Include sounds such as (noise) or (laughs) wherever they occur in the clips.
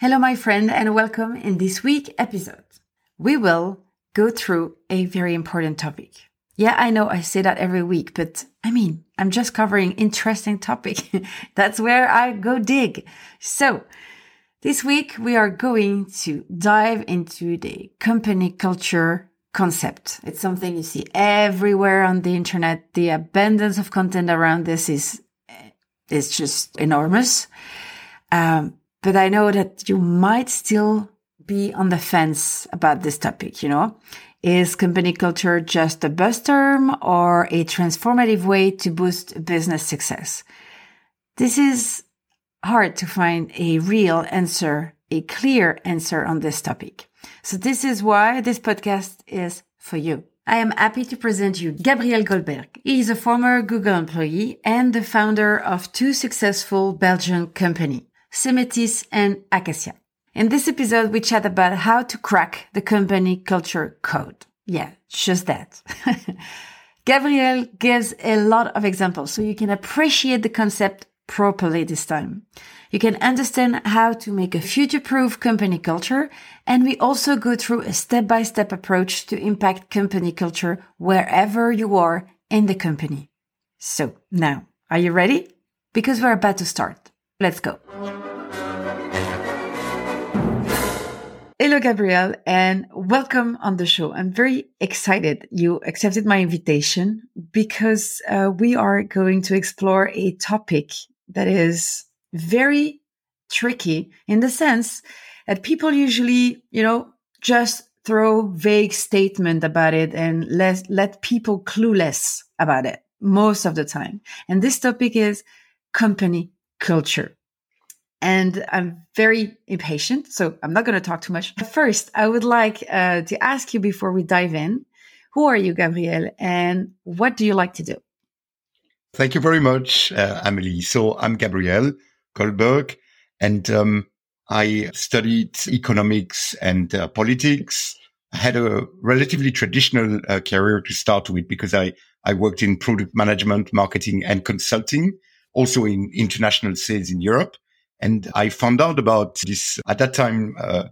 Hello, my friend, and welcome in this week episode. We will go through a very important topic. Yeah, I know I say that every week, but I mean, I'm just covering interesting topic. (laughs) That's where I go dig. So this week we are going to dive into the company culture concept. It's something you see everywhere on the internet. The abundance of content around this is, is just enormous. Um, but I know that you might still be on the fence about this topic, you know? Is company culture just a buzz term or a transformative way to boost business success? This is hard to find a real answer, a clear answer on this topic. So this is why this podcast is for you. I am happy to present you Gabriel Goldberg. He is a former Google employee and the founder of two successful Belgian companies. Semetis, and Acacia. In this episode, we chat about how to crack the company culture code. Yeah, just that. (laughs) Gabriel gives a lot of examples so you can appreciate the concept properly this time. You can understand how to make a future-proof company culture. And we also go through a step-by-step approach to impact company culture wherever you are in the company. So now, are you ready? Because we're about to start. Let's go. Hello, Gabriel, and welcome on the show. I'm very excited you accepted my invitation because uh, we are going to explore a topic that is very tricky in the sense that people usually, you know, just throw vague statement about it and let, let people clueless about it most of the time. And this topic is company culture and I'm very impatient, so I'm not going to talk too much. First, I would like uh, to ask you before we dive in who are you, Gabriel, and what do you like to do? Thank you very much, uh, Amelie. So I'm Gabriel Goldberg, and um, I studied economics and uh, politics. I had a relatively traditional uh, career to start with because I, I worked in product management, marketing, and consulting, also in international sales in Europe. And I found out about this at that time, uh,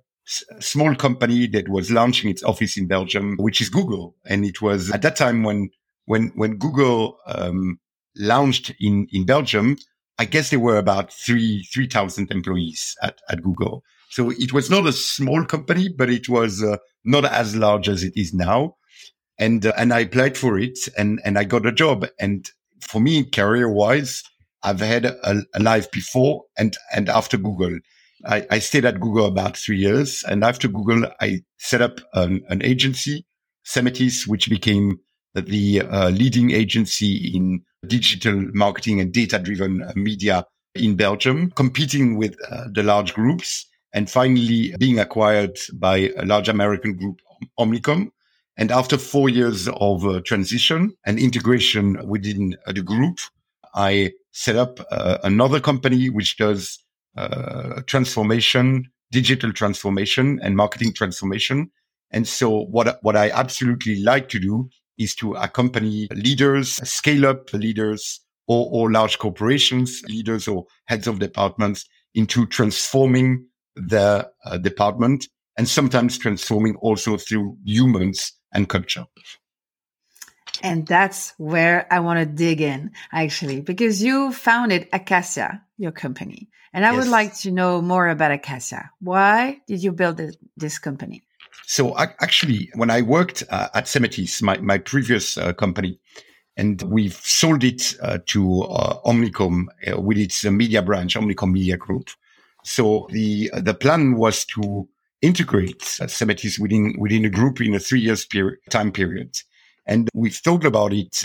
small company that was launching its office in Belgium, which is Google. And it was at that time when, when, when Google, um, launched in, in Belgium, I guess there were about three, 3,000 employees at, at Google. So it was not a small company, but it was uh, not as large as it is now. And, uh, and I applied for it and, and I got a job. And for me, career wise, I've had a, a life before and, and after Google. I, I, stayed at Google about three years. And after Google, I set up an, agency, Semetis, which became the uh, leading agency in digital marketing and data driven uh, media in Belgium, competing with uh, the large groups and finally being acquired by a large American group, Omnicom. And after four years of uh, transition and integration within uh, the group, I set up uh, another company which does uh, transformation, digital transformation and marketing transformation. And so what, what I absolutely like to do is to accompany leaders, scale up leaders or, or large corporations, leaders or heads of departments into transforming their uh, department and sometimes transforming also through humans and culture. And that's where I want to dig in actually, because you founded Acacia, your company. And I yes. would like to know more about Acacia. Why did you build this company? So I, actually, when I worked uh, at Semetis, my, my previous uh, company, and we've sold it uh, to uh, Omnicom uh, with its uh, media branch, Omnicom Media Group. So the the plan was to integrate Semetis within within a group in a three years period, time period, and we've thought about it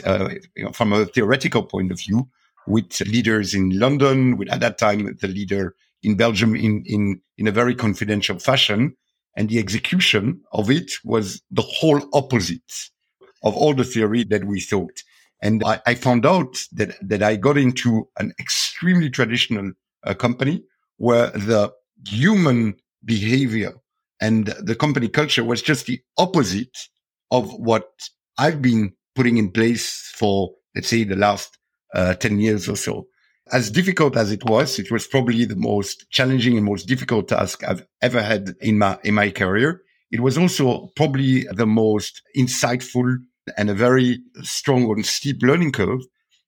you know, from a theoretical point of view with leaders in London, with at that time the leader in Belgium in in in a very confidential fashion and the execution of it was the whole opposite of all the theory that we thought. And I, I found out that, that I got into an extremely traditional uh, company where the human behavior and the company culture was just the opposite of what I've been putting in place for, let's say, the last uh, 10 years or so as difficult as it was, it was probably the most challenging and most difficult task I've ever had in my, in my career. It was also probably the most insightful and a very strong and steep learning curve.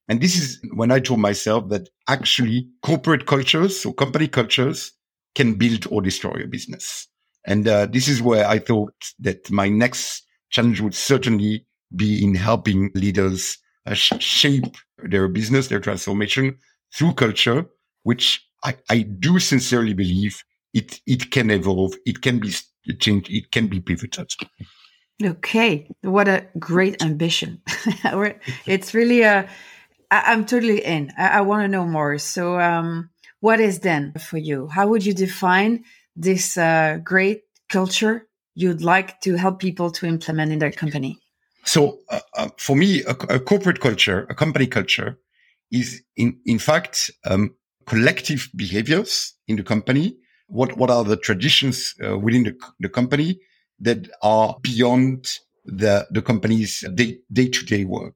And this is when I told myself that actually corporate cultures or company cultures can build or destroy a business. And uh, this is where I thought that my next challenge would certainly be in helping leaders uh, shape their business, their transformation through culture, which I, I do sincerely believe it, it can evolve. It can be changed. It can be pivoted. Okay. What a great ambition. (laughs) it's really a, I'm totally in. I, I want to know more. So, um, what is then for you? How would you define this uh, great culture you'd like to help people to implement in their company? So, uh, uh, for me, a, a, corporate culture, a company culture, is in, in fact, um, collective behaviors in the company. What, what are the traditions uh, within the, the company that are beyond the, the company's day, day to day work?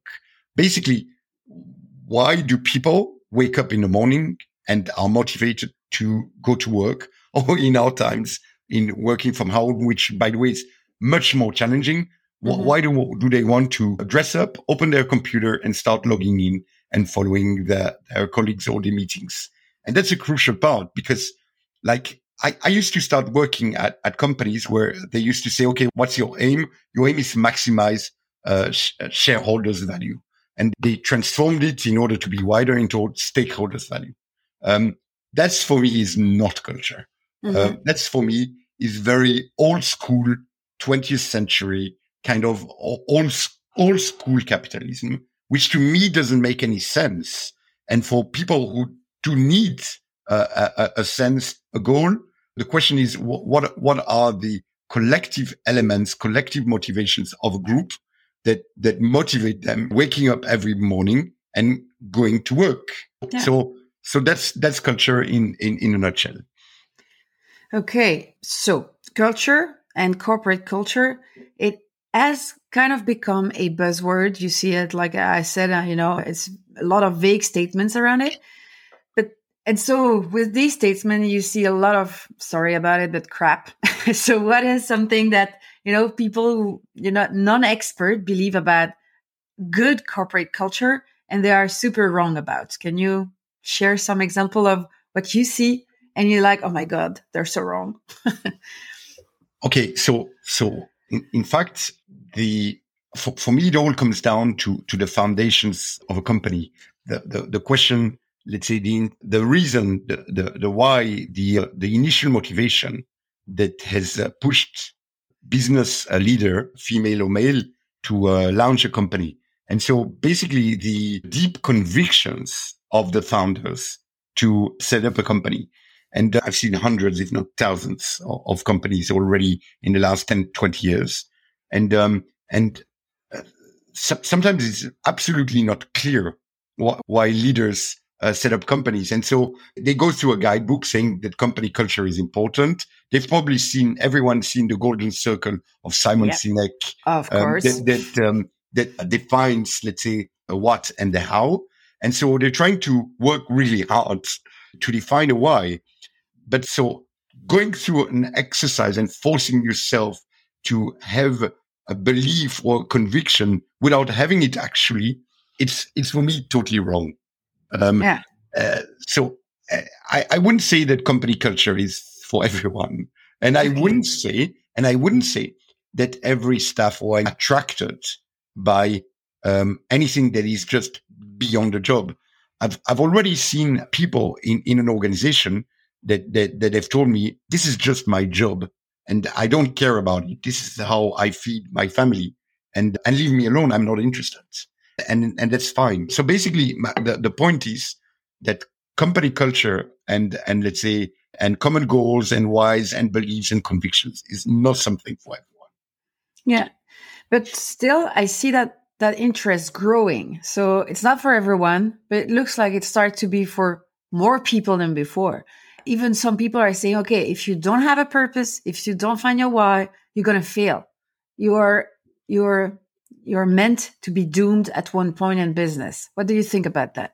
Basically, why do people wake up in the morning and are motivated to go to work (laughs) or in our times in working from home, which by the way is much more challenging. Mm-hmm. Why do, do they want to dress up, open their computer and start logging in and following their, their colleagues or the meetings. And that's a crucial part because like I, I used to start working at, at companies where they used to say, okay, what's your aim? Your aim is to maximize uh, sh- uh, shareholders value. And they transformed it in order to be wider into stakeholders value. Um, that's for me is not culture. Mm-hmm. Uh, that's for me is very old school 20th century kind of old, old school capitalism which to me doesn't make any sense. And for people who do need uh, a, a, sense, a goal, the question is what what are the collective elements, collective motivations of a group that that motivate them waking up every morning and going to work. Yeah. So so that's that's culture in, in in a nutshell. Okay, so culture and corporate culture has kind of become a buzzword. You see it, like I said, uh, you know, it's a lot of vague statements around it. But, and so with these statements, you see a lot of, sorry about it, but crap. (laughs) so what is something that, you know, people who, you know, non-expert believe about good corporate culture and they are super wrong about? Can you share some example of what you see and you're like, oh my God, they're so wrong. (laughs) okay. So, so in, in fact, the, for, for me, it all comes down to, to the foundations of a company. The, the, the question, let's say the, the reason, the, the, the why, the, uh, the initial motivation that has uh, pushed business uh, leader, female or male, to uh, launch a company. And so basically the deep convictions of the founders to set up a company. And I've seen hundreds, if not thousands of, companies already in the last 10, 20 years. And, um, and uh, so, sometimes it's absolutely not clear wh- why leaders uh, set up companies. And so they go through a guidebook saying that company culture is important. They've probably seen, everyone seen the golden circle of Simon yep. Sinek. Of um, course. Um, that, that, um, that defines, let's say, a what and the how. And so they're trying to work really hard to define a why. But so going through an exercise and forcing yourself to have a belief or conviction without having it actually, it's, it's for me totally wrong. Um, yeah. Uh, so uh, I, I wouldn't say that company culture is for (laughs) everyone. And I wouldn't say, and I wouldn't say that every staff are attracted by um, anything that is just beyond the job. I've, I've already seen people in, in an organization that, that, that have told me, this is just my job and I don't care about it. This is how I feed my family and, and leave me alone. I'm not interested and and that's fine. So basically, the the point is that company culture and and let's say and common goals and whys and beliefs and convictions is not something for everyone. Yeah, but still, I see that that interest growing. So it's not for everyone, but it looks like it starts to be for more people than before. Even some people are saying, okay, if you don't have a purpose, if you don't find your why, you're going to fail. You're, you're you're meant to be doomed at one point in business. What do you think about that?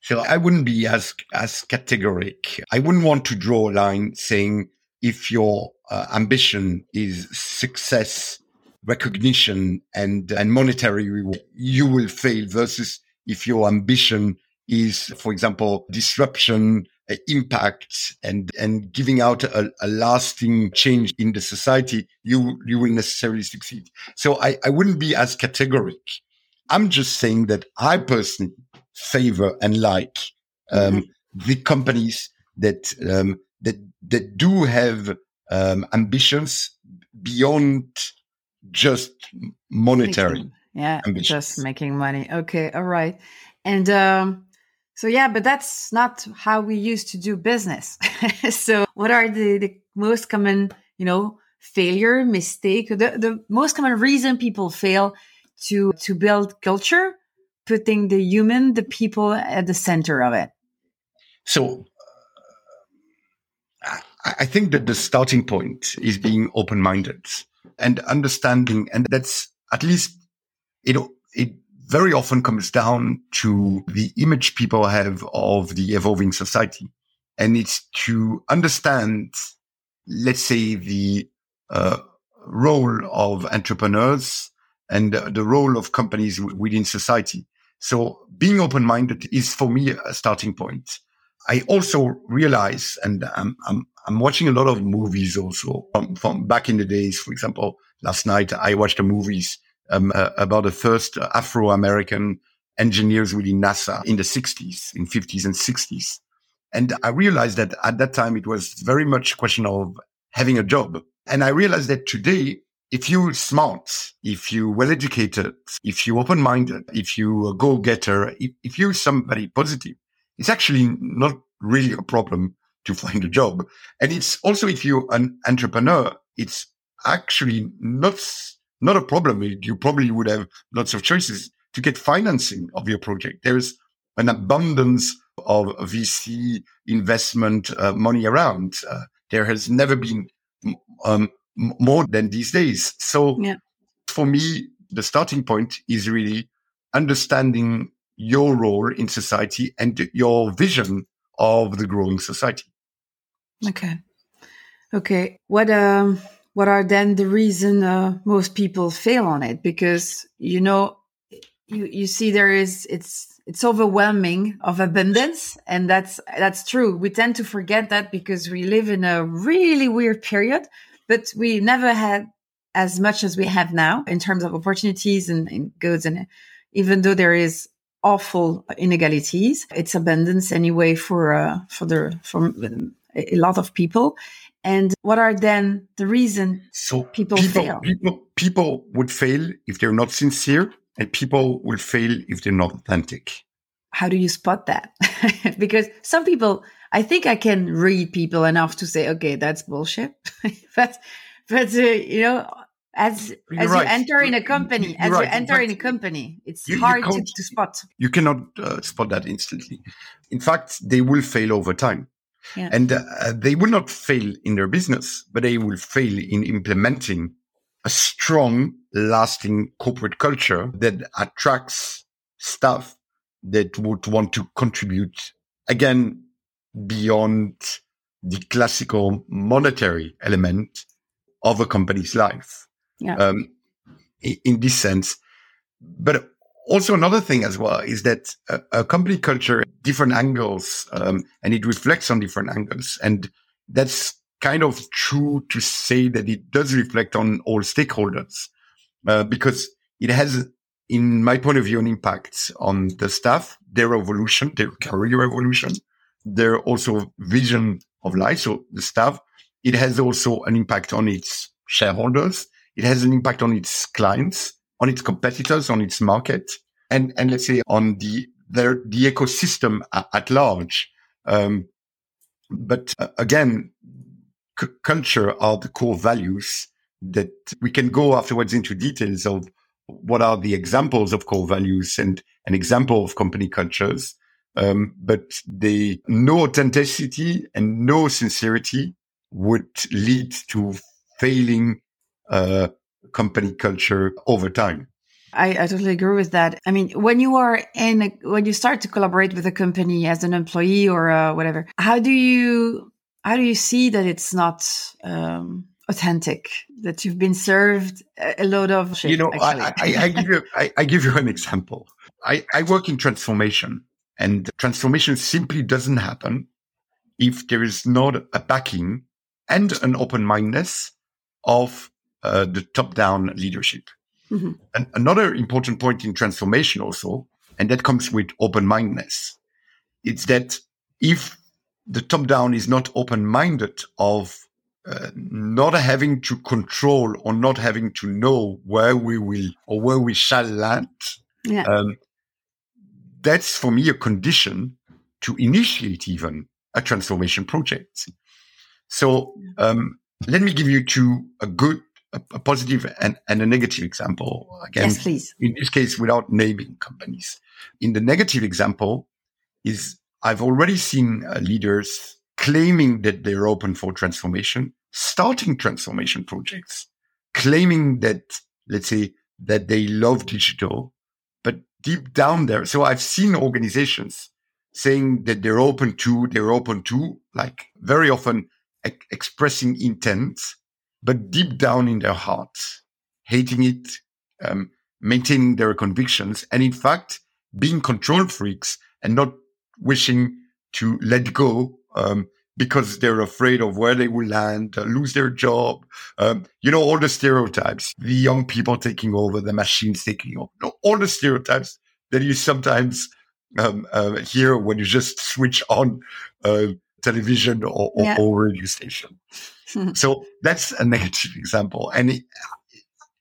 So I wouldn't be as as categoric. I wouldn't want to draw a line saying if your uh, ambition is success, recognition, and and monetary reward, you will fail. Versus if your ambition is, for example, disruption, uh, impact and and giving out a, a, lasting change in the society, you you will necessarily succeed. So I, I wouldn't be as categoric. I'm just saying that I personally favor and like um, mm-hmm. the companies that um, that that do have um, ambitions beyond just monetary. yeah, ambitions. just making money. Okay, all right. And um, so yeah, but that's not how we used to do business. (laughs) so what are the, the most common, you know, failure, mistake, the, the most common reason people fail to, to build culture, putting the human, the people at the center of it? So uh, I think that the starting point is being open-minded and understanding, and that's at least, know, it very often comes down to the image people have of the evolving society. And it's to understand, let's say, the uh, role of entrepreneurs and the role of companies within society. So being open-minded is for me a starting point. I also realize, and I'm, I'm, I'm watching a lot of movies also from, from back in the days. For example, last night I watched a movies um, uh, about the first Afro-American engineers within NASA in the 60s, in 50s and 60s. And I realized that at that time, it was very much a question of having a job. And I realized that today, if you're smart, if you're well educated, if you're open minded, if you're a go getter, if, if you're somebody positive, it's actually not really a problem to find a job. And it's also if you're an entrepreneur, it's actually not not a problem. You probably would have lots of choices to get financing of your project. There's an abundance of VC investment uh, money around. Uh, there has never been um, more than these days. So yeah. for me, the starting point is really understanding your role in society and your vision of the growing society. Okay. Okay. What, um, what are then the reason uh, most people fail on it? Because you know, you you see there is it's it's overwhelming of abundance. And that's, that's true. We tend to forget that because we live in a really weird period, but we never had as much as we have now in terms of opportunities and, and goods. And even though there is awful inegalities, it's abundance anyway for, uh, for the, for a lot of people. And what are then the reason so people, people fail? People, people would fail if they're not sincere and people will fail if they're not authentic. How do you spot that? (laughs) because some people, I think I can read people enough to say, okay, that's bullshit. (laughs) but, but uh, you know, as you're as right. you enter in a company, you're as right. you enter fact, in a company, it's you, hard you to, to, spot. You cannot uh, spot that instantly. In fact, they will fail over time. Yeah. And uh, they will not fail in their business, but they will fail in implementing a strong, lasting corporate culture that attracts staff that would want to contribute again beyond the classical monetary element of a company's life. Yeah. Um, in this sense, but also another thing as well is that a, a company culture, different angles, um, and it reflects on different angles. And that's kind of true to say that it does reflect on all stakeholders uh, because it has, in my point of view, an impact on the staff, their evolution, their career evolution, their also vision of life. So the staff, it has also an impact on its shareholders. It has an impact on its clients, on its competitors, on its market, and, and let's say on the, the, the ecosystem at, at large. Um, but uh, again, c- culture are the core values that we can go afterwards into details of what are the examples of core values and an example of company cultures. Um, but the no authenticity and no sincerity would lead to failing uh, company culture over time. I, I, totally agree with that. I mean, when you are in, a, when you start to collaborate with a company as an employee or uh, whatever, how do you how do you see that it's not um, authentic? That you've been served a load of shit. You know, I, I, I, give you I, I, give you an example. I, I work in transformation, and transformation simply doesn't happen if there is not a backing and an open mindedness of uh, the top down leadership. Mm-hmm. And another important point in transformation also, and that comes with open mindedness, it's that if the top down is not open minded of uh, not having to control or not having to know where we will or where we shall land. Yeah. Um, that's for me a condition to initiate even a transformation project. So um, let me give you two a good, a, a positive, and, and a negative example. Again, yes, please. In this case, without naming companies. In the negative example, is I've already seen uh, leaders claiming that they're open for transformation, starting transformation projects, claiming that, let's say, that they love digital, but deep down there. So I've seen organizations saying that they're open to, they're open to, like very often e- expressing intent, but deep down in their hearts, hating it, um, maintaining their convictions, and in fact, being control freaks and not wishing to let go um, because they're afraid of where they will land, uh, lose their job. Um, you know, all the stereotypes, the young people taking over, the machines taking over, you know, all the stereotypes that you sometimes um, uh, hear when you just switch on uh, television or, or, yeah. or radio station. (laughs) so that's a negative example. And it,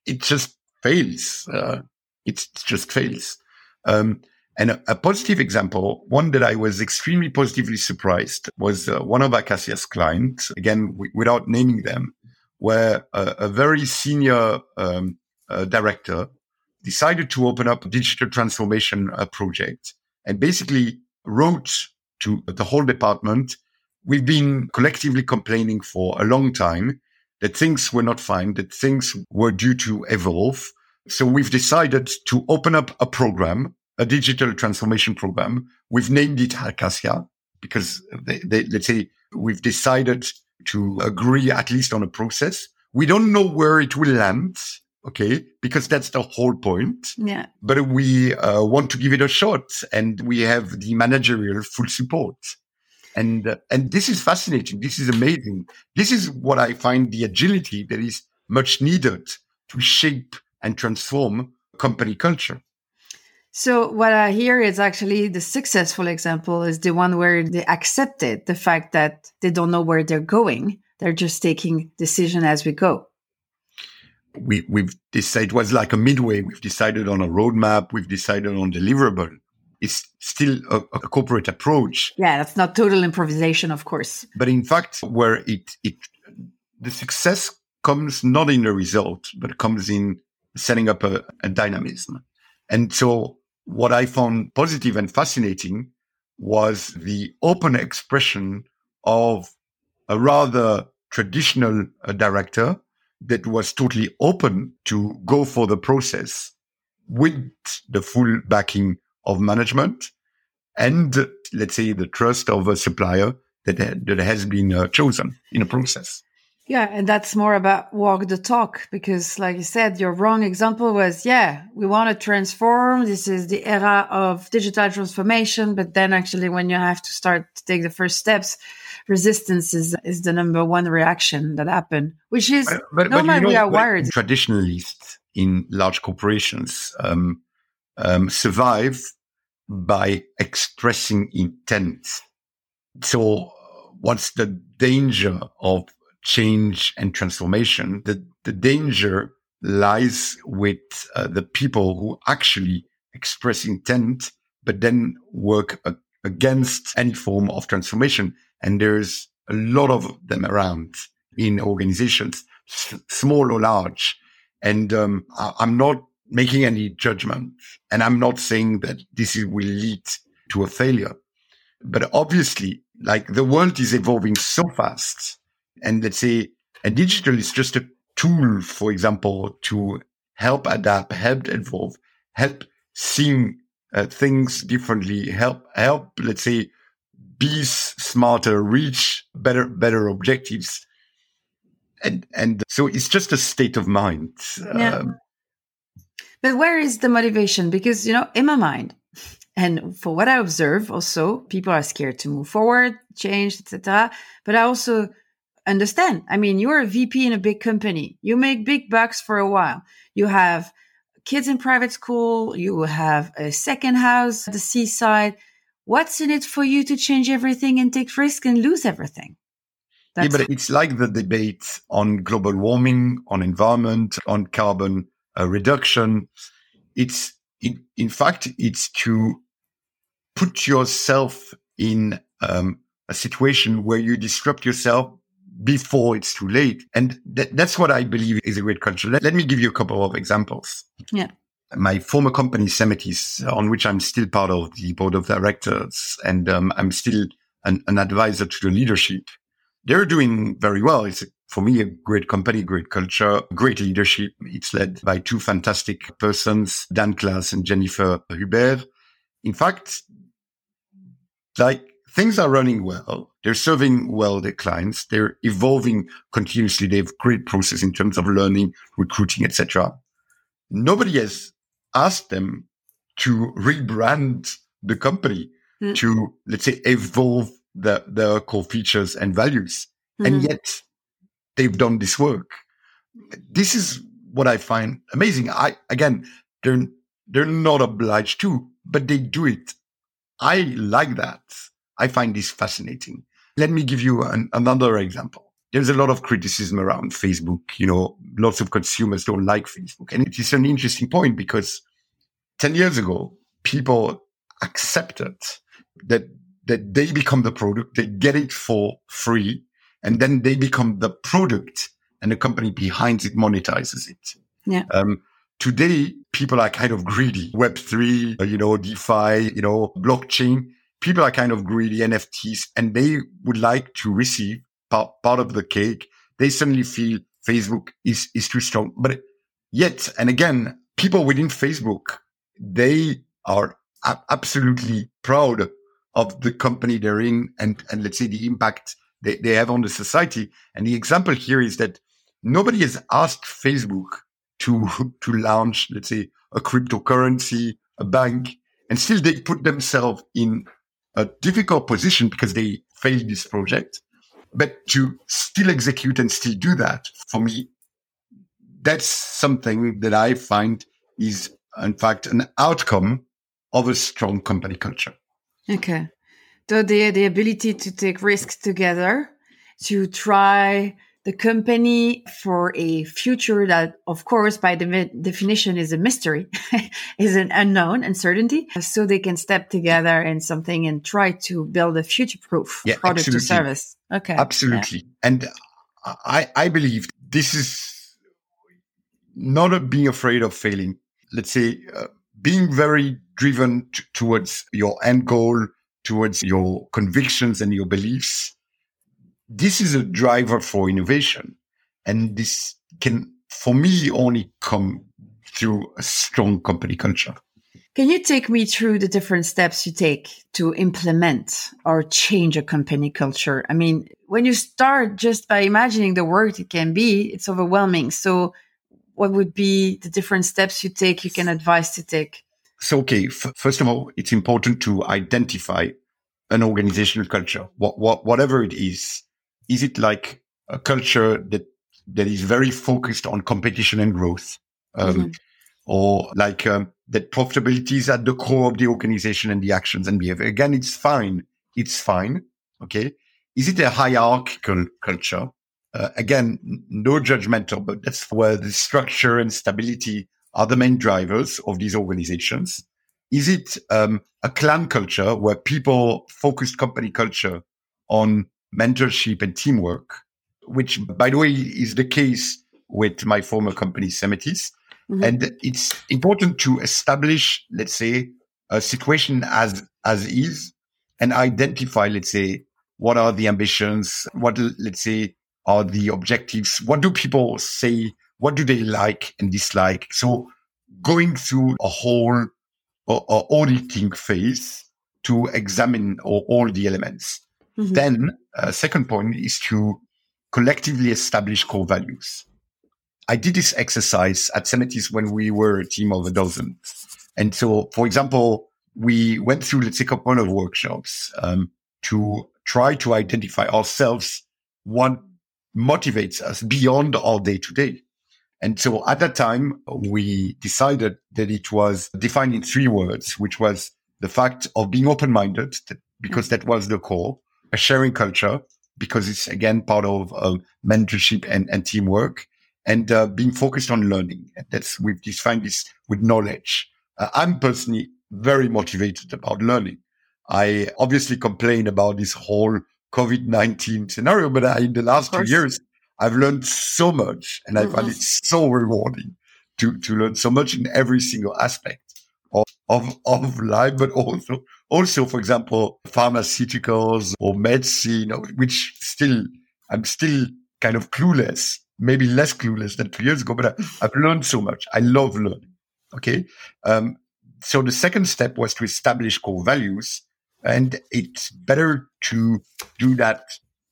it just fails. Uh, it just fails. Um, and a, a, positive example, one that I was extremely positively surprised was uh, one of Acacia's clients, again, w- without naming them, where a, a very senior um, uh, director decided to open up a digital transformation uh, project and basically wrote to the whole department. We've been collectively complaining for a long time that things were not fine, that things were due to evolve. So we've decided to open up a program a digital transformation program. We've named it Acacia because they, they, let's say we've decided to agree at least on a process. We don't know where it will land. Okay. Because that's the whole point. Yeah. But we uh, want to give it a shot and we have the managerial full support. And, uh, and this is fascinating. This is amazing. This is what I find the agility that is much needed to shape and transform company culture. So what I hear is actually the successful example is the one where they accepted the fact that they don't know where they're going. They're just taking decision as we go. We, we've decided, it was like a midway. We've decided on a roadmap. We've decided on deliverable. Still a, a corporate approach. Yeah, that's not total improvisation, of course. But in fact, where it, it, the success comes not in the result, but comes in setting up a, a dynamism. And so what I found positive and fascinating was the open expression of a rather traditional uh, director that was totally open to go for the process with the full backing of management and let's say the trust of a supplier that, that has been uh, chosen in a process. Yeah, and that's more about walk the talk because, like you said, your wrong example was, yeah, we want to transform. This is the era of digital transformation. But then actually, when you have to start to take the first steps, resistance is, is the number one reaction that happen, which is but, but, normally but, you know, we are wired. Traditionalists in large corporations um, um, survive by expressing intent. So what's the danger of change and transformation, the, the danger lies with uh, the people who actually express intent, but then work against any form of transformation. And there's a lot of them around in organizations, s- small or large. And um, I- I'm not making any judgment, and I'm not saying that this will lead to a failure. But obviously, like the world is evolving so fast and let's say a digital is just a tool, for example, to help adapt, help evolve, help seeing uh, things differently, help, help, let's say, be smarter, reach better, better objectives. And, and so it's just a state of mind. Yeah. Um, but where is the motivation? Because, you know, in my mind, and for what I observe also, people are scared to move forward, change, etc. But I also understand. I mean, you're a VP in a big company. You make big bucks for a while. You have kids in private school. You have a second house at the seaside. What's in it for you to change everything and take risk and lose everything? That's yeah, but it's like the debate on global warming, on environment, on carbon uh, reduction. It's in, in fact, it's to put yourself in um, a situation where you disrupt yourself before it's too late. And th- that's what I believe is a great culture. Let, let, me give you a couple of examples. Yeah. My former company, Semetis, on which I'm still part of the board of directors, and um, I'm still an, an, advisor to the leadership. They're doing very well. It's for me a great company, great culture, great leadership. It's led by two fantastic persons, Dan Klaas and Jennifer Hubert. In fact, like things are running well. They're serving well their clients. They're evolving continuously. They have great process in terms of learning, recruiting, etc. Nobody has asked them to rebrand the company mm. to, let's say, evolve the, their core features and values. Mm-hmm. And yet they've done this work. This is what I find amazing. I, again, they're, they're not obliged to, but they do it. I like that. I find this fascinating. Let me give you an, another example. There's a lot of criticism around Facebook. You know, lots of consumers don't like Facebook. And it is an interesting point because 10 years ago, people accepted that, that they become the product, they get it for free, and then they become the product and the company behind it monetizes it. Yeah. Um, today, people are kind of greedy. Web3, you know, DeFi, you know, blockchain people are kind of greedy NFTs and they would like to receive part, part of the cake. They suddenly feel Facebook is, is too strong. But yet, and again, people within Facebook, they are a- absolutely proud of the company they're in and, and let's say the impact they, they have on the society. And the example here is that nobody has asked Facebook to, (laughs) to launch, let's say, a cryptocurrency, a bank, and still they put themselves in a difficult position because they failed this project. But to still execute and still do that, for me, that's something that I find is, in fact, an outcome of a strong company culture. Okay. So the, the ability to take risks together, to try the company for a future that, of course, by the definition is a mystery, (laughs) is an unknown uncertainty. So they can step together in something and try to build a future proof yeah, product absolutely. or service. Okay. Absolutely. Yeah. And I, I believe this is not being afraid of failing. Let's say, uh, being very driven t- towards your end goal, towards your convictions and your beliefs this is a driver for innovation. And this can, for me, only come through a strong company culture. Can you take me through the different steps you take to implement or change a company culture? I mean, when you start just by imagining the work it can be, it's overwhelming. So, what would be the different steps you take, you can advise to take? So, okay, f- first of all, it's important to identify an organizational culture, what, what, whatever it is is it like a culture that that is very focused on competition and growth, um, mm-hmm. or like um, that profitability is at the core of the organization and the actions and behavior? Again, it's fine. It's fine. Okay. Is it a hierarchical culture? Uh, again, no judgmental, but that's where the structure and stability are the main drivers of these organizations. Is it um, a clan culture where people focused company culture on mentorship and teamwork, which, by the way, is the case with my former company, Semetis. Mm-hmm. And it's important to establish, let's say, a situation as, as is and identify, let's say, what are the ambitions? What, let's say, are the objectives? What do people say? What do they like and dislike? So going through a whole or auditing phase to examine all, all the elements. Mm-hmm. Then, uh, second point is to collectively establish core values. I did this exercise at Semetis when we were a team of a dozen. And so, for example, we went through, let's say, a couple of workshops um, to try to identify ourselves what motivates us beyond our day to day. And so at that time, we decided that it was defined in three words, which was the fact of being open minded, because that was the core, a sharing culture because it's again part of uh, mentorship and, and teamwork and uh, being focused on learning. And that's we've defined this with knowledge. Uh, I'm personally very motivated about learning. I obviously complain about this whole COVID-19 scenario, but I, in the last two years, I've learned so much and I find it so rewarding to, to learn so much in every single aspect of, of, of life, but also, also, for example, pharmaceuticals or medicine, which still, I'm still kind of clueless, maybe less clueless than two years ago, but I, (laughs) have learned so much. I love learning. Okay. Um, so the second step was to establish core values and it's better to do that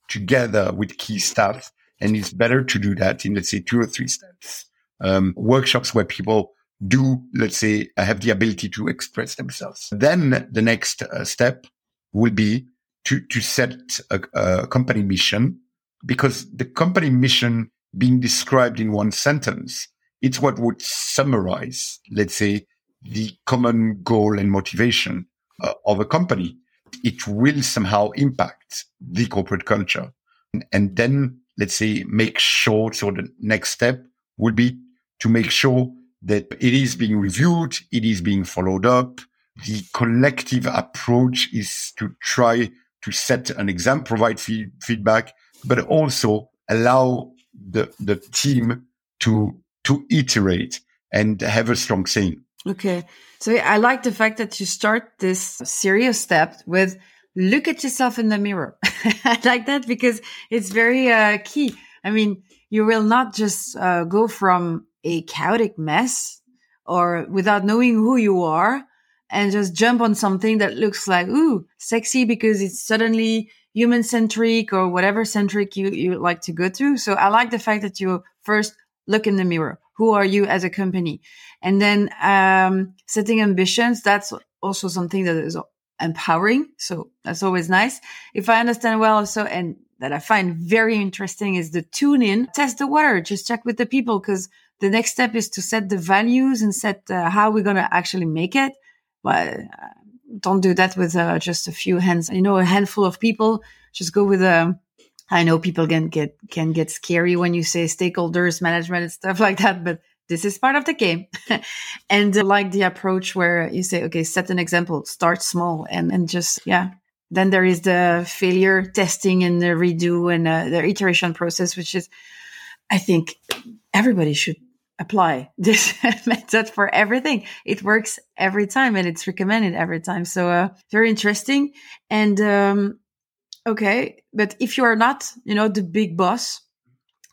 together with key staff. And it's better to do that in, let's say, two or three steps. Um, workshops where people do, let's say, have the ability to express themselves. Then the next uh, step will be to, to set a, a company mission because the company mission being described in one sentence, it's what would summarize, let's say, the common goal and motivation uh, of a company. It will somehow impact the corporate culture. And, and then, let's say, make sure, so the next step would be to make sure that it is being reviewed, it is being followed up. The collective approach is to try to set an exam, provide fee- feedback, but also allow the, the team to, to iterate and have a strong saying. Okay. So I like the fact that you start this serious step with look at yourself in the mirror. (laughs) I like that because it's very uh, key. I mean, you will not just uh, go from a chaotic mess or without knowing who you are and just jump on something that looks like, ooh, sexy because it's suddenly human centric or whatever centric you, you like to go to. So I like the fact that you first look in the mirror. who are you as a company? And then, um, setting ambitions, that's also something that is empowering. So that's always nice. If I understand well, so, and that I find very interesting is the tune in, test the water, just check with the people. Cause the next step is to set the values and set uh, how we're going to actually make it. But uh, don't do that with uh, just a few hands, you know, a handful of people. Just go with a, um, I know people can get can get scary when you say stakeholders management and stuff like that, but this is part of the game. (laughs) and uh, like the approach where you say, okay, set an example, start small, and and just yeah. Then there is the failure testing and the redo and uh, the iteration process, which is, I think, everybody should apply (laughs) this method for everything. It works every time and it's recommended every time. So, uh, very interesting. And, um, okay. But if you are not, you know, the big boss,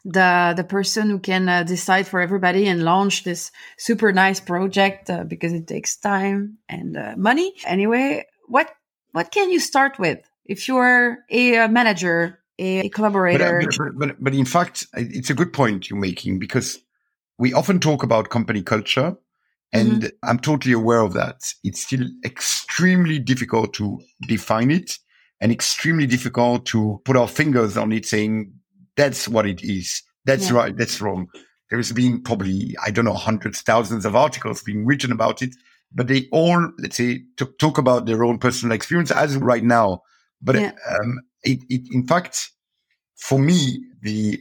the, the person who can uh, decide for everybody and launch this super nice project, uh, because it takes time and uh, money. Anyway, what, what can you start with if you're a manager, a collaborator? But, but, but, but in fact, it's a good point you're making because we often talk about company culture and mm-hmm. I'm totally aware of that. It's still extremely difficult to define it and extremely difficult to put our fingers on it saying that's what it is. That's yeah. right. That's wrong. There's been probably, I don't know, hundreds, thousands of articles being written about it, but they all, let's say, to talk about their own personal experience as right now. But yeah. um, it, it, in fact, for me, the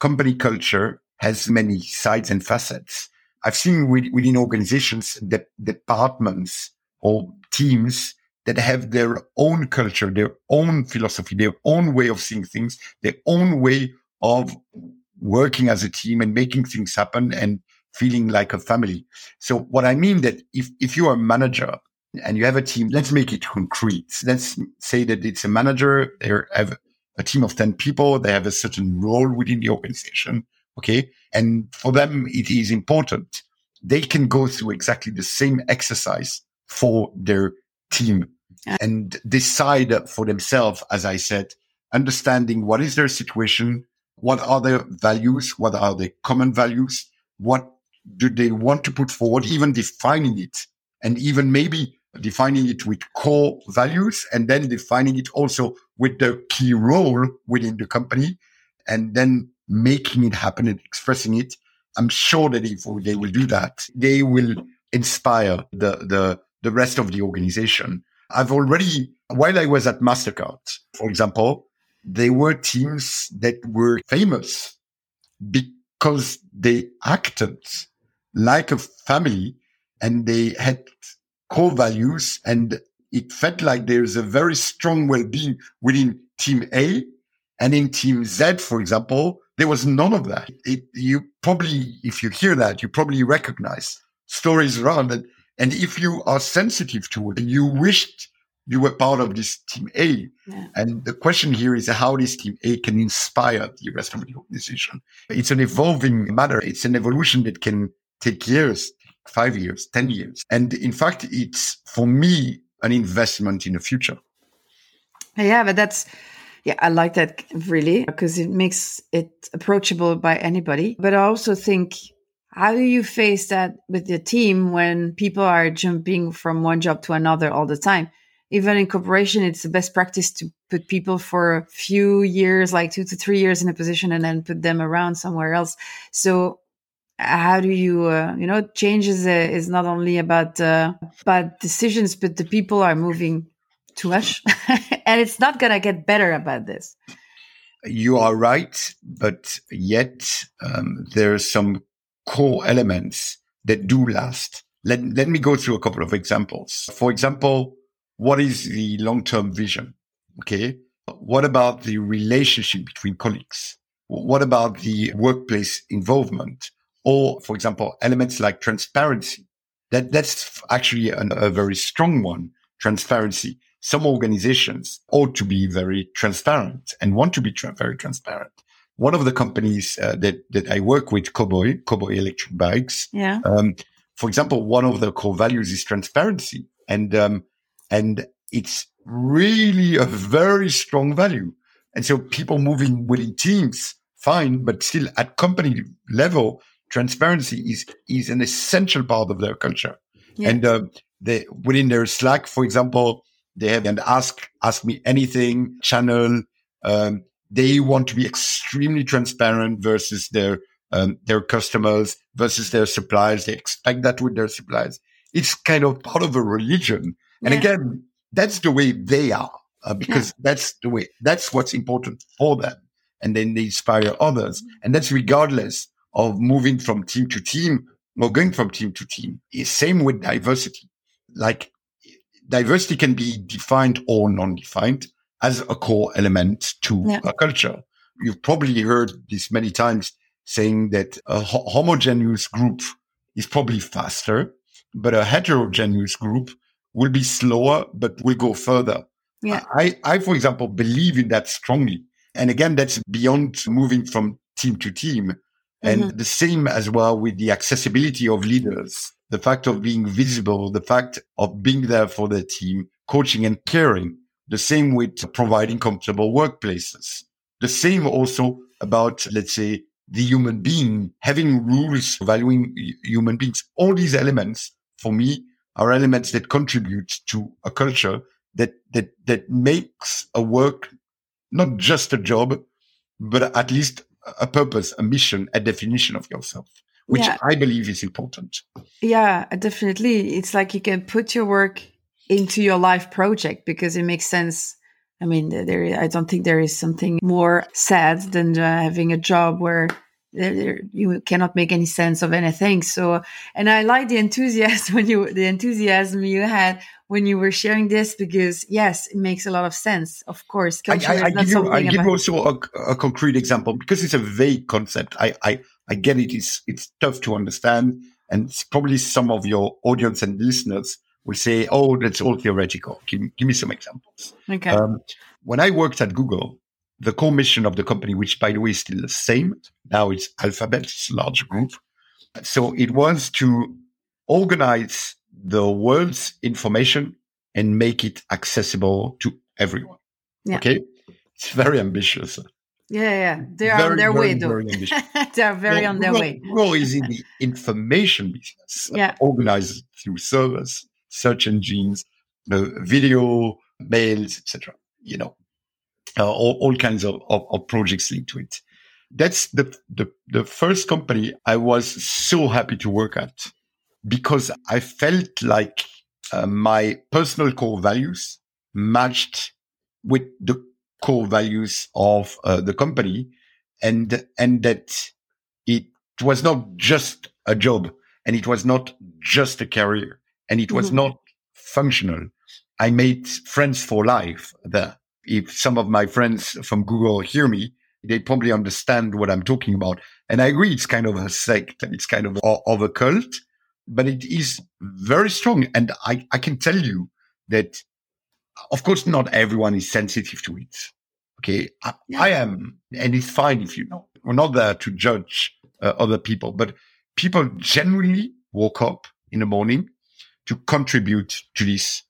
company culture has many sides and facets. I've seen within organizations, that departments or teams that have their own culture, their own philosophy, their own way of seeing things, their own way of working as a team and making things happen and feeling like a family. So what I mean that if, if you are a manager and you have a team, let's make it concrete. Let's say that it's a manager. They have a team of 10 people. They have a certain role within the organization. Okay. And for them, it is important. They can go through exactly the same exercise for their team and decide for themselves, as I said, understanding what is their situation, what are their values, what are their common values, what do they want to put forward, even defining it, and even maybe defining it with core values, and then defining it also with the key role within the company, and then making it happen and expressing it. I'm sure that if they will do that, they will inspire the, the, the rest of the organization. I've already, while I was at MasterCard, for example, there were teams that were famous because they acted like a family and they had core values and it felt like there's a very strong well-being within team A and in team Z, for example, there was none of that. It, you probably, if you hear that, you probably recognize stories around it. And if you are sensitive to it, and you wished you were part of this team A. Yeah. And the question here is how this team A can inspire the rest of the organization. It's an evolving matter. It's an evolution that can take years, five years, 10 years. And in fact, it's for me an investment in the future. Yeah, but that's yeah, I like that really because it makes it approachable by anybody. But I also think, how do you face that with your team when people are jumping from one job to another all the time? Even in corporation, it's the best practice to put people for a few years, like two to three years in a position and then put them around somewhere else. So how do you, uh, you know, change is, uh, is not only about, uh, bad decisions, but the people are moving too much. (laughs) and it's not going to get better about this. You are right, but yet um, there are some core elements that do last. Let, let me go through a couple of examples. For example, what is the long-term vision? Okay. What about the relationship between colleagues? What about the workplace involvement? Or, for example, elements like transparency. That, that's actually an, a very strong one. Transparency some organizations ought to be very transparent and want to be tra- very transparent. One of the companies uh, that that I work with, Cowboy, Cowboy Electric Bikes. Yeah. Um, for example, one of the core values is transparency, and um, and it's really a very strong value. And so people moving within teams, fine, but still at company level, transparency is is an essential part of their culture. Yeah. And uh, they within their Slack, for example, they have an ask ask me anything channel. Um, they want to be extremely transparent versus their um, their customers versus their suppliers. They expect that with their suppliers. It's kind of part of a religion. And Yeah. again, that's the way they are uh, because that's the way, that's what's important for them. And then they inspire others. And that's regardless of moving from team to team or going from team to team. It's same with diversity. Like diversity can be defined or non-defined as a core element to Yeah. a culture. You've probably heard this many times saying that a ho- homogeneous group is probably faster, but a heterogeneous group will be slower, but will go further. Yeah. I, I, for example, believe in that strongly. And again, that's beyond moving from team to team. And Mm-hmm. the same as well with the accessibility of leaders, the fact of being visible, the fact of being there for the team, coaching and caring. The same with providing comfortable workplaces. The same also about, let's say, the human being, having rules, valuing human beings. All these elements for me are elements that contribute to a culture that, that, that makes a work not just a job, but at least a purpose, a mission, a definition of yourself, which Yeah. I believe is important. Yeah, definitely. It's like you can put your work into your life project because it makes sense. I mean, there. I don't think there is something more sad than uh, having a job where you cannot make any sense of anything. So, and I like the enthusiasm (laughs) when you, the enthusiasm you had when you were sharing this because yes, it makes a lot of sense. Of course, I, culture I, I give you, I give about. you also a, a concrete example because it's a vague concept. I, I, I get it. It's, it's tough to understand. And probably some of your audience and listeners will say, Oh, that's all theoretical. Give, me- give me some examples. Okay. Um, when I worked at Google, the core mission of the company, which by the way is still the same, now it's Alphabet, it's a large group. So it was to organize the world's information and make it accessible to everyone. Yeah. Okay. It's very ambitious. yeah, yeah. They are on very, their way though. very (laughs) they are very Well, on their Google, way. Google is in the information business, Yeah. organized through servers, search engines, uh, video, mails, etc. You know, uh, all, all kinds of, of, of projects linked to it. That's the, the the first company I was so happy to work at because I felt like uh, my personal core values matched with the core values of uh, the company and and that it was not just a job and it was not just a career and it was Mhm. not functional i made friends for life there if some of my friends from google hear me they probably understand what i'm talking about and i agree it's kind of a sect it's kind of a, of a cult but it is very strong and i i can tell you that of course not everyone is sensitive to it okay i. I am and it's fine if you know we're not there to judge uh, other people but people generally woke up in the morning to contribute to this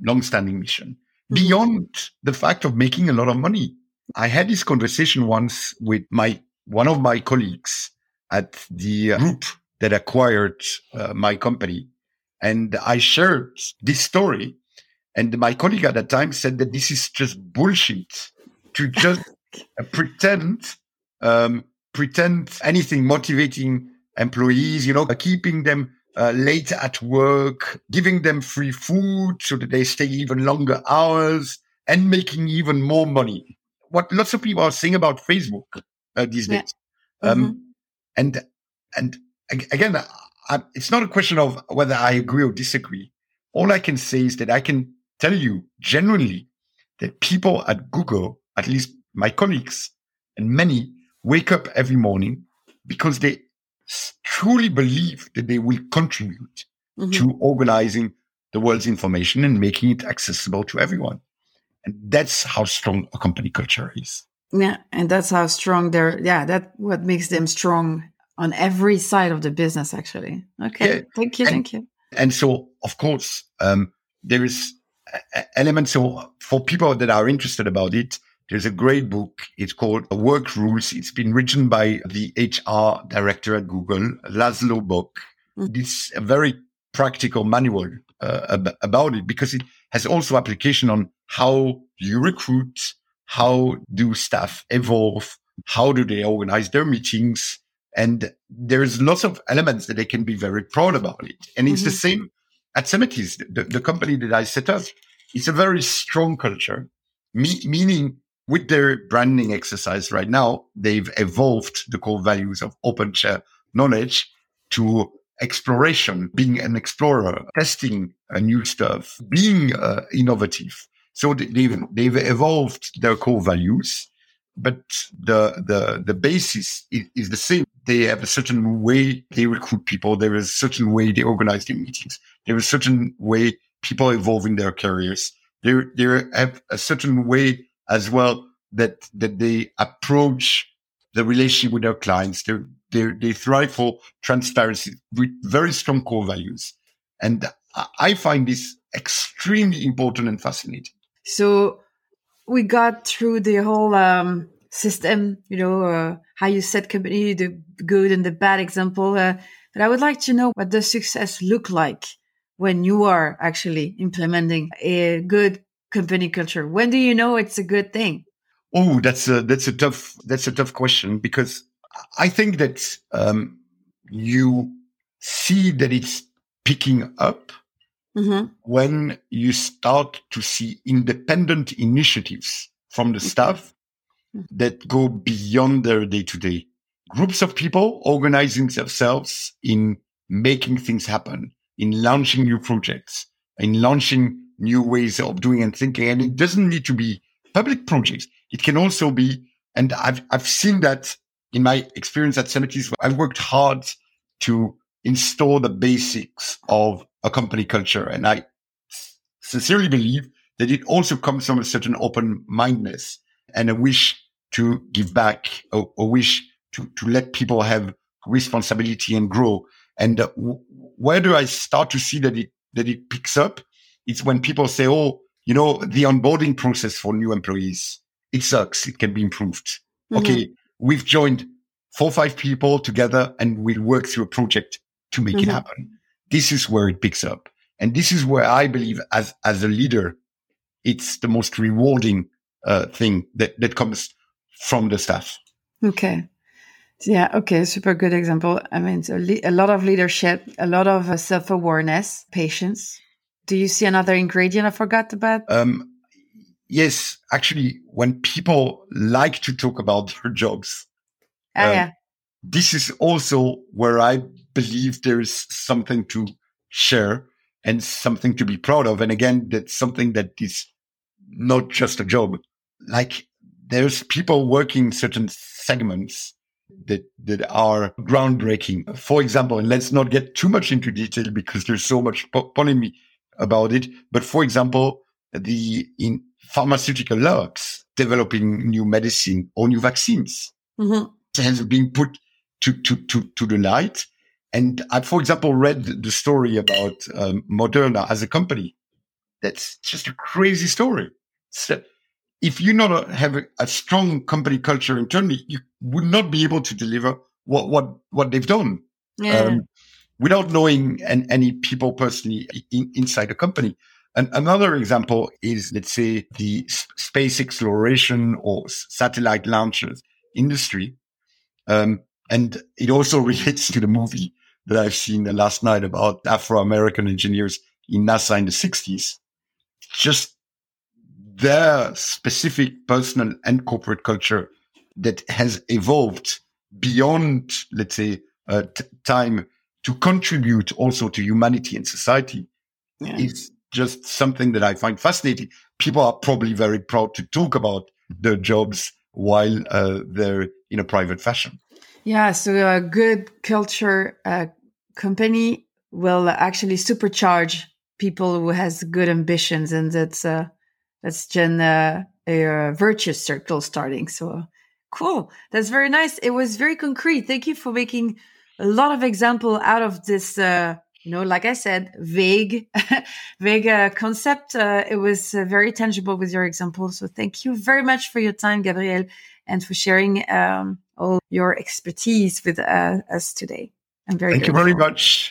long-standing mission. Beyond the fact of making a lot of money. I had this conversation once with my one of my colleagues at the group that acquired uh, my company. And i shared this story. And my colleague at that time said that this is just bullshit to just (laughs) uh, pretend, um, pretend anything motivating employees, you know, keeping them uh, late at work, giving them free food so that they stay even longer hours and making even more money. What lots of people are saying about Facebook uh, these Yeah. days. Um, Mhm. and, and again, I, it's not a question of whether I agree or disagree. All I can say is that I can tell you genuinely that people at Google, at least my colleagues and many wake up every morning because they truly believe that they will contribute Mhm. to organizing the world's information and making it accessible to everyone. And that's how strong a company culture is. Yeah, and that's how strong they're. Yeah, that what makes them strong on every side of the business. Actually, okay. Yeah, Thank you, and- thank you. And so, of course, um, there is elements. So for people that are interested about it, there's a great book. It's called Work Rules. It's been written by the HR director at Google, Laszlo Bock. Mm-hmm. It's a very practical manual uh, about it because it has also application on how you recruit, how do staff evolve, how do they organize their meetings, and there's lots of elements that they can be very proud about it. And it's mm-hmm. the same at Semetis, the, the, company that I set up. It's a very strong culture, me, meaning with their branding exercise right now, they've evolved the core values of open share knowledge to exploration, being an explorer, testing a new stuff, being uh, innovative. So they've, they've evolved their core values, but the, the, the basis is, is the same. They have a certain way they recruit people. There is a certain way they organize their meetings. There is a certain way people evolve in their careers. They, they have a certain way as well that, that they approach the relationship with their clients. They they they thrive for transparency with very strong core values, and I find this extremely important and fascinating. So we got through the whole um, system, you know, uh, how you set company, the good and the bad example. Uh, but I would like to know what does success look like when you are actually implementing a good company culture. When do you know it's a good thing? Oh, that's a that's a tough that's a tough question because I think that um, you see that it's picking up mm-hmm. when you start to see independent initiatives from the staff mm-hmm. that go beyond their day to day. Groups of people organizing themselves in making things happen, in launching new projects, in launching new ways of doing and thinking. And it doesn't need to be public projects. It can also be, and I've, I've seen that in my experience at Semetis. I've worked hard to install the basics of a company culture. And I sincerely believe that it also comes from a certain open mindedness and a wish to give back, a, a wish to, to let people have responsibility and grow. And uh, where do I start to see that it, that it picks up? It's when people say, Oh, you know, the onboarding process for new employees it sucks. It can be improved. Mm-hmm. Okay. We've joined four or five people together and we'll work through a project to make mm-hmm. it happen. This is where it picks up. And this is where I believe as, as a leader, it's the most rewarding uh, thing that, that comes from the staff. Okay. Yeah. Okay. Super good example. I mean, so le- a lot of leadership, a lot of uh, self awareness, patience. Do you see another ingredient I forgot about? Um, yes, actually, when people like to talk about (laughs) their jobs, oh, um, yeah. this is also where I believe there is something to share and something to be proud of. And again, that's something that is not just a job. Like there's people working certain segments that, that are groundbreaking. For example, and let's not get too much into detail because there's so much polemic about it. But for example, the in pharmaceutical labs developing new medicine or new vaccines mm-hmm. has been put to, to, to, to the light. And I, for example, read the story about um, Moderna as a company. That's just a crazy story. So if you not have a, a, strong company culture internally, you would not be able to deliver what what what they've done yeah. um, without knowing an, any people personally in, inside the company. And another example is, let's say, the space exploration or satellite launches industry. Um, and it also (laughs) relates to the movie that I've seen the last night about Afro-American engineers in NASA in the 60s. Just their specific personal and corporate culture that has evolved beyond, let's say, uh, t- time to contribute also to humanity and society yeah. is just something that I find fascinating. People are probably very proud to talk about their jobs while uh, they're in a private fashion. Yeah, so a good culture uh, company will actually supercharge people who has good ambitions, and that's uh, that's then uh, a, a virtuous circle starting. So cool, that's very nice. It was very concrete. Thank you for making a lot of example out of this uh, you know, like I said, vague, (laughs) vague uh, concept. Uh, it was uh, very tangible with your example. So thank you very much for your time, Gabriel, and for sharing um, all your expertise with uh, us today. I'm very thank grateful. you very much.